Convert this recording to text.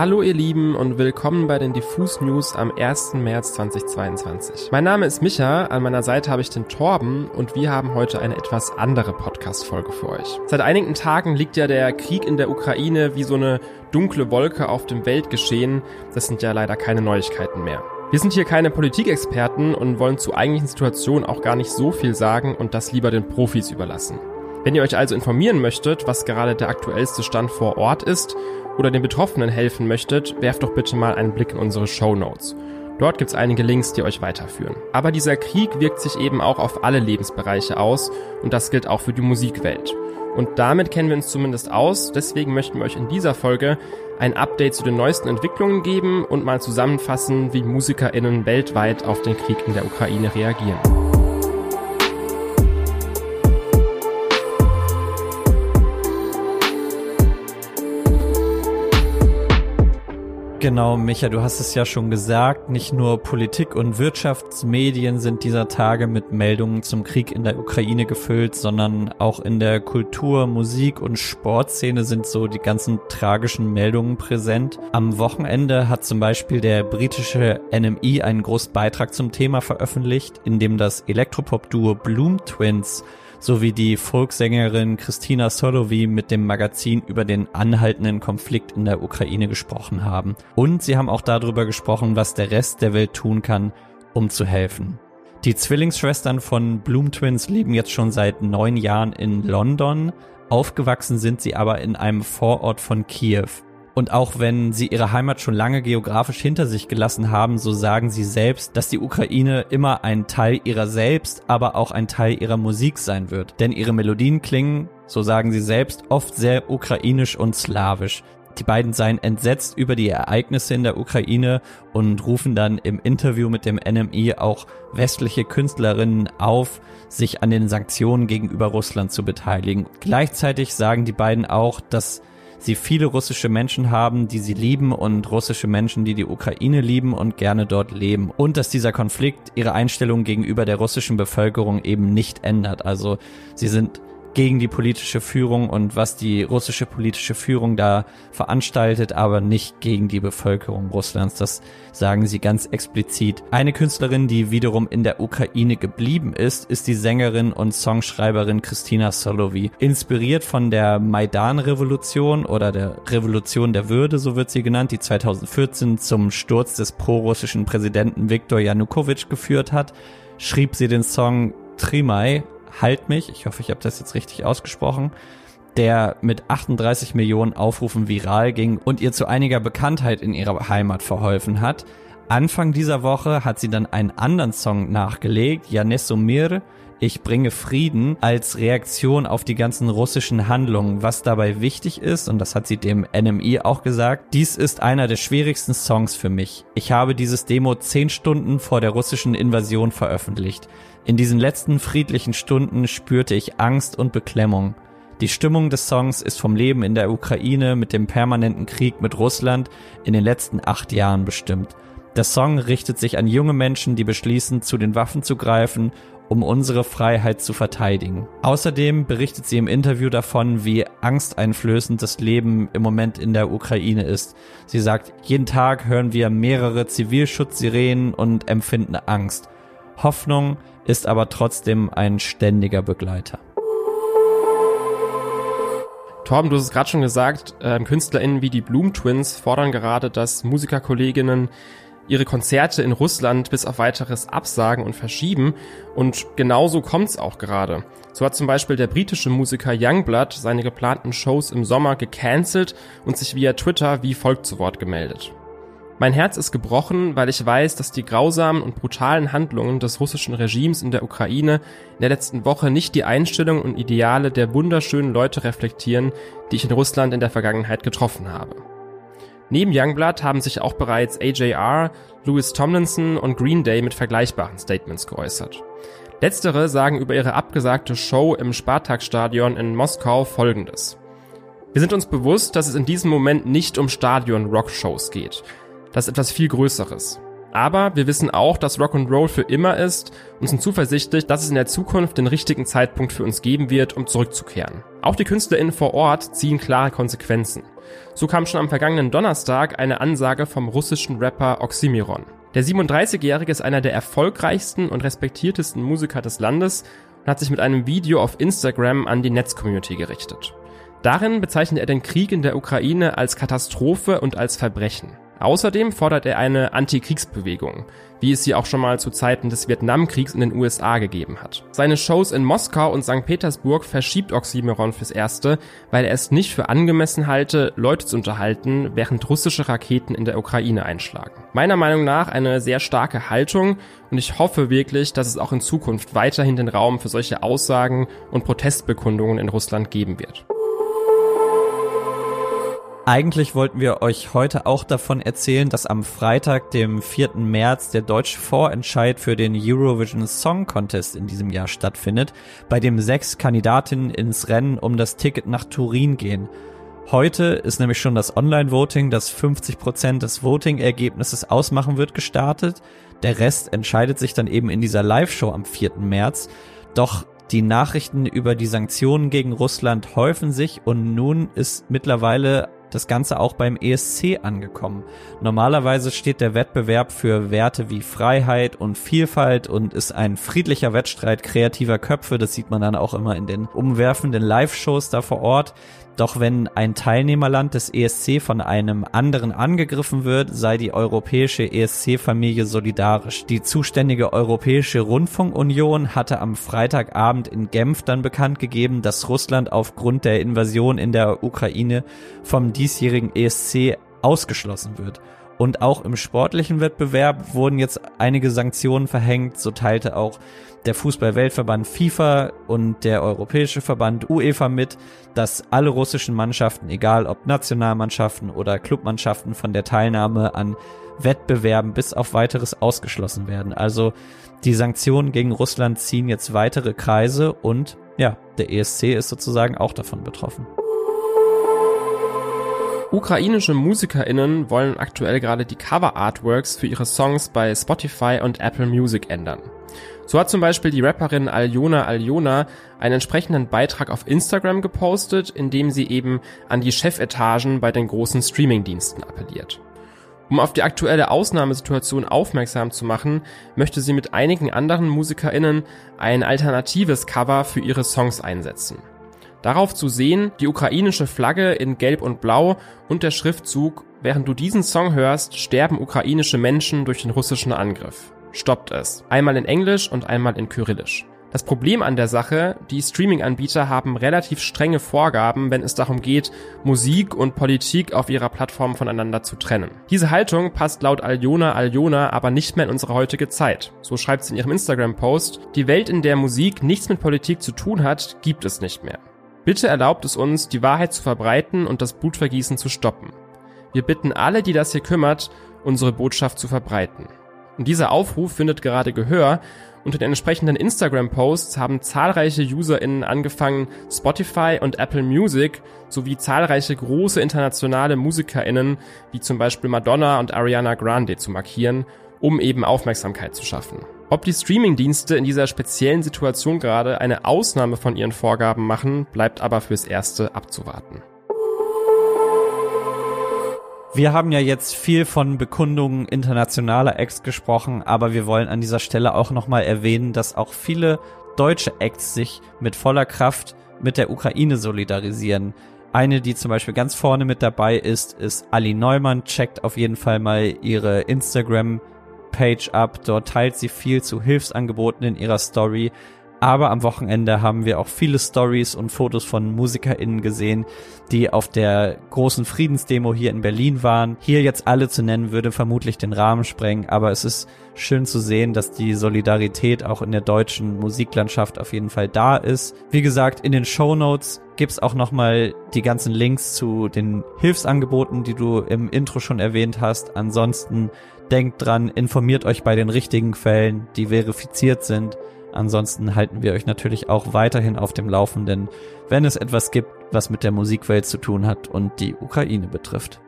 Hallo ihr Lieben und willkommen bei den Diffus News am 1. März 2022. Mein Name ist Micha, an meiner Seite habe ich den Torben und wir haben heute eine etwas andere Podcast-Folge für euch. Seit einigen Tagen liegt ja der Krieg in der Ukraine wie so eine dunkle Wolke auf dem Weltgeschehen. Das sind ja leider keine Neuigkeiten mehr. Wir sind hier keine Politikexperten und wollen zu eigentlichen Situationen auch gar nicht so viel sagen und das lieber den Profis überlassen. Wenn ihr euch also informieren möchtet, was gerade der aktuellste Stand vor Ort ist oder den Betroffenen helfen möchtet, werft doch bitte mal einen Blick in unsere Show Notes. Dort gibt's einige Links, die euch weiterführen. Aber dieser Krieg wirkt sich eben auch auf alle Lebensbereiche aus und das gilt auch für die Musikwelt. Und damit kennen wir uns zumindest aus, deswegen möchten wir euch in dieser Folge ein Update zu den neuesten Entwicklungen geben und mal zusammenfassen, wie MusikerInnen weltweit auf den Krieg in der Ukraine reagieren. Genau, Micha, du hast es ja schon gesagt, nicht nur Politik und Wirtschaftsmedien sind dieser Tage mit Meldungen zum Krieg in der Ukraine gefüllt, sondern auch in der Kultur-, Musik- und Sportszene sind so die ganzen tragischen Meldungen präsent. Am Wochenende hat zum Beispiel der britische NME einen großen Beitrag zum Thema veröffentlicht, in dem das Elektropop-Duo Bloom Twins sowie die Folksängerin Christina Solowy mit dem Magazin über den anhaltenden Konflikt in der Ukraine gesprochen haben. Und sie haben auch darüber gesprochen, was der Rest der Welt tun kann, um zu helfen. Die Zwillingsschwestern von Bloom Twins leben jetzt schon seit neun Jahren in London. Aufgewachsen sind sie aber in einem Vorort von Kiew. Und auch wenn sie ihre Heimat schon lange geografisch hinter sich gelassen haben, so sagen sie selbst, dass die Ukraine immer ein Teil ihrer selbst, aber auch ein Teil ihrer Musik sein wird. Denn ihre Melodien klingen, so sagen sie selbst, oft sehr ukrainisch und slawisch. Die beiden seien entsetzt über die Ereignisse in der Ukraine und rufen dann im Interview mit dem NMI auch westliche Künstlerinnen auf, sich an den Sanktionen gegenüber Russland zu beteiligen. Gleichzeitig sagen die beiden auch, dass sie viele russische Menschen haben, die sie lieben und russische Menschen, die die Ukraine lieben und gerne dort leben. Und dass dieser Konflikt ihre Einstellung gegenüber der russischen Bevölkerung eben nicht ändert. Also sie sind gegen die politische Führung und was die russische politische Führung da veranstaltet, aber nicht gegen die Bevölkerung Russlands. Das sagen sie ganz explizit. Eine Künstlerin, die wiederum in der Ukraine geblieben ist, ist die Sängerin und Songschreiberin Christina Solowy. Inspiriert von der Maidan-Revolution oder der Revolution der Würde, so wird sie genannt, die 2014 zum Sturz des prorussischen Präsidenten Viktor Janukowitsch geführt hat, schrieb sie den Song Trimai Halt mich, ich hoffe, ich habe das jetzt richtig ausgesprochen, der mit 38 Millionen Aufrufen viral ging und ihr zu einiger Bekanntheit in ihrer Heimat verholfen hat. Anfang dieser Woche hat sie dann einen anderen Song nachgelegt, Janesomir, ich bringe Frieden als Reaktion auf die ganzen russischen Handlungen. Was dabei wichtig ist, und das hat sie dem NMI auch gesagt, dies ist einer der schwierigsten Songs für mich. Ich habe dieses Demo zehn Stunden vor der russischen Invasion veröffentlicht. In diesen letzten friedlichen Stunden spürte ich Angst und Beklemmung. Die Stimmung des Songs ist vom Leben in der Ukraine mit dem permanenten Krieg mit Russland in den letzten acht Jahren bestimmt. Der Song richtet sich an junge Menschen, die beschließen, zu den Waffen zu greifen, um unsere Freiheit zu verteidigen. Außerdem berichtet sie im Interview davon, wie angsteinflößend das Leben im Moment in der Ukraine ist. Sie sagt, jeden Tag hören wir mehrere Zivilschutzsirenen und empfinden Angst. Hoffnung ist aber trotzdem ein ständiger Begleiter. Torben, du hast es gerade schon gesagt, äh, KünstlerInnen wie die Bloom Twins fordern gerade, dass Musikerkolleginnen ihre Konzerte in Russland bis auf weiteres absagen und verschieben. Und genauso kommt's auch gerade. So hat zum Beispiel der britische Musiker Youngblood seine geplanten Shows im Sommer gecancelt und sich via Twitter wie folgt zu Wort gemeldet. Mein Herz ist gebrochen, weil ich weiß, dass die grausamen und brutalen Handlungen des russischen Regimes in der Ukraine in der letzten Woche nicht die Einstellungen und Ideale der wunderschönen Leute reflektieren, die ich in Russland in der Vergangenheit getroffen habe. Neben Youngblood haben sich auch bereits AJR, Louis Tomlinson und Green Day mit vergleichbaren Statements geäußert. Letztere sagen über ihre abgesagte Show im Spartakstadion in Moskau folgendes. Wir sind uns bewusst, dass es in diesem Moment nicht um Stadion-Rockshows geht, das ist etwas viel Größeres. Aber wir wissen auch, dass Rock'n'Roll für immer ist und sind zuversichtlich, dass es in der Zukunft den richtigen Zeitpunkt für uns geben wird, um zurückzukehren. Auch die KünstlerInnen vor Ort ziehen klare Konsequenzen. So kam schon am vergangenen Donnerstag eine Ansage vom russischen Rapper Oxymiron. Der 37-Jährige ist einer der erfolgreichsten und respektiertesten Musiker des Landes und hat sich mit einem Video auf Instagram an die Netzcommunity gerichtet. Darin bezeichnet er den Krieg in der Ukraine als Katastrophe und als Verbrechen. Außerdem fordert er eine Antikriegsbewegung, wie es sie auch schon mal zu Zeiten des Vietnamkriegs in den USA gegeben hat. Seine Shows in Moskau und St. Petersburg verschiebt Oxymoron fürs Erste, weil er es nicht für angemessen halte, Leute zu unterhalten, während russische Raketen in der Ukraine einschlagen. Meiner Meinung nach eine sehr starke Haltung und ich hoffe wirklich, dass es auch in Zukunft weiterhin den Raum für solche Aussagen und Protestbekundungen in Russland geben wird. Eigentlich wollten wir euch heute auch davon erzählen, dass am Freitag, dem 4. März, der deutsche Vorentscheid für den Eurovision Song Contest in diesem Jahr stattfindet, bei dem sechs Kandidatinnen ins Rennen um das Ticket nach Turin gehen. Heute ist nämlich schon das Online-Voting, das 50% des Voting-Ergebnisses ausmachen wird, gestartet. Der Rest entscheidet sich dann eben in dieser Live-Show am 4. März. Doch die Nachrichten über die Sanktionen gegen Russland häufen sich und nun ist mittlerweile das Ganze auch beim ESC angekommen. Normalerweise steht der Wettbewerb für Werte wie Freiheit und Vielfalt und ist ein friedlicher Wettstreit kreativer Köpfe. Das sieht man dann auch immer in den umwerfenden Live-Shows da vor Ort. Doch wenn ein Teilnehmerland des ESC von einem anderen angegriffen wird, sei die europäische ESC-Familie solidarisch. Die zuständige Europäische Rundfunkunion hatte am Freitagabend in Genf dann bekannt gegeben, dass Russland aufgrund der Invasion in der Ukraine vom diesjährigen ESC ausgeschlossen wird. Und auch im sportlichen Wettbewerb wurden jetzt einige Sanktionen verhängt. So teilte auch der Fußball-Weltverband FIFA und der Europäische Verband UEFA mit, dass alle russischen Mannschaften, egal ob Nationalmannschaften oder Clubmannschaften, von der Teilnahme an Wettbewerben bis auf weiteres ausgeschlossen werden. Also die Sanktionen gegen Russland ziehen jetzt weitere Kreise und ja, der ESC ist sozusagen auch davon betroffen. Ukrainische MusikerInnen wollen aktuell gerade die Cover-Artworks für ihre Songs bei Spotify und Apple Music ändern. So hat zum Beispiel die Rapperin Aljona Aljona einen entsprechenden Beitrag auf Instagram gepostet, in dem sie eben an die Chefetagen bei den großen Streamingdiensten appelliert. Um auf die aktuelle Ausnahmesituation aufmerksam zu machen, möchte sie mit einigen anderen MusikerInnen ein alternatives Cover für ihre Songs einsetzen. Darauf zu sehen die ukrainische Flagge in Gelb und Blau und der Schriftzug Während du diesen Song hörst, sterben ukrainische Menschen durch den russischen Angriff. Stoppt es. Einmal in Englisch und einmal in Kyrillisch. Das Problem an der Sache, die Streaming-Anbieter haben relativ strenge Vorgaben, wenn es darum geht, Musik und Politik auf ihrer Plattform voneinander zu trennen. Diese Haltung passt laut Aljona Aljona aber nicht mehr in unsere heutige Zeit. So schreibt sie in ihrem Instagram-Post, die Welt, in der Musik nichts mit Politik zu tun hat, gibt es nicht mehr. Bitte erlaubt es uns, die Wahrheit zu verbreiten und das Blutvergießen zu stoppen. Wir bitten alle, die das hier kümmert, unsere Botschaft zu verbreiten. Und dieser Aufruf findet gerade Gehör. Unter den entsprechenden Instagram-Posts haben zahlreiche UserInnen angefangen, Spotify und Apple Music sowie zahlreiche große internationale MusikerInnen wie zum Beispiel Madonna und Ariana Grande zu markieren, um eben Aufmerksamkeit zu schaffen. Ob die Streamingdienste in dieser speziellen Situation gerade eine Ausnahme von ihren Vorgaben machen, bleibt aber fürs Erste abzuwarten. Wir haben ja jetzt viel von Bekundungen internationaler Acts gesprochen, aber wir wollen an dieser Stelle auch nochmal erwähnen, dass auch viele deutsche Acts sich mit voller Kraft mit der Ukraine solidarisieren. Eine, die zum Beispiel ganz vorne mit dabei ist, ist Ali Neumann. Checkt auf jeden Fall mal ihre Instagram Page ab. Dort teilt sie viel zu Hilfsangeboten in ihrer Story. Aber am Wochenende haben wir auch viele Stories und Fotos von MusikerInnen gesehen, die auf der großen Friedensdemo hier in Berlin waren. Hier jetzt alle zu nennen, würde vermutlich den Rahmen sprengen, aber es ist schön zu sehen, dass die Solidarität auch in der deutschen Musiklandschaft auf jeden Fall da ist. Wie gesagt, in den Show Notes gibt's auch nochmal die ganzen Links zu den Hilfsangeboten, die du im Intro schon erwähnt hast. Ansonsten denkt dran, informiert euch bei den richtigen Quellen, die verifiziert sind. Ansonsten halten wir euch natürlich auch weiterhin auf dem Laufenden, wenn es etwas gibt, was mit der Musikwelt zu tun hat und die Ukraine betrifft.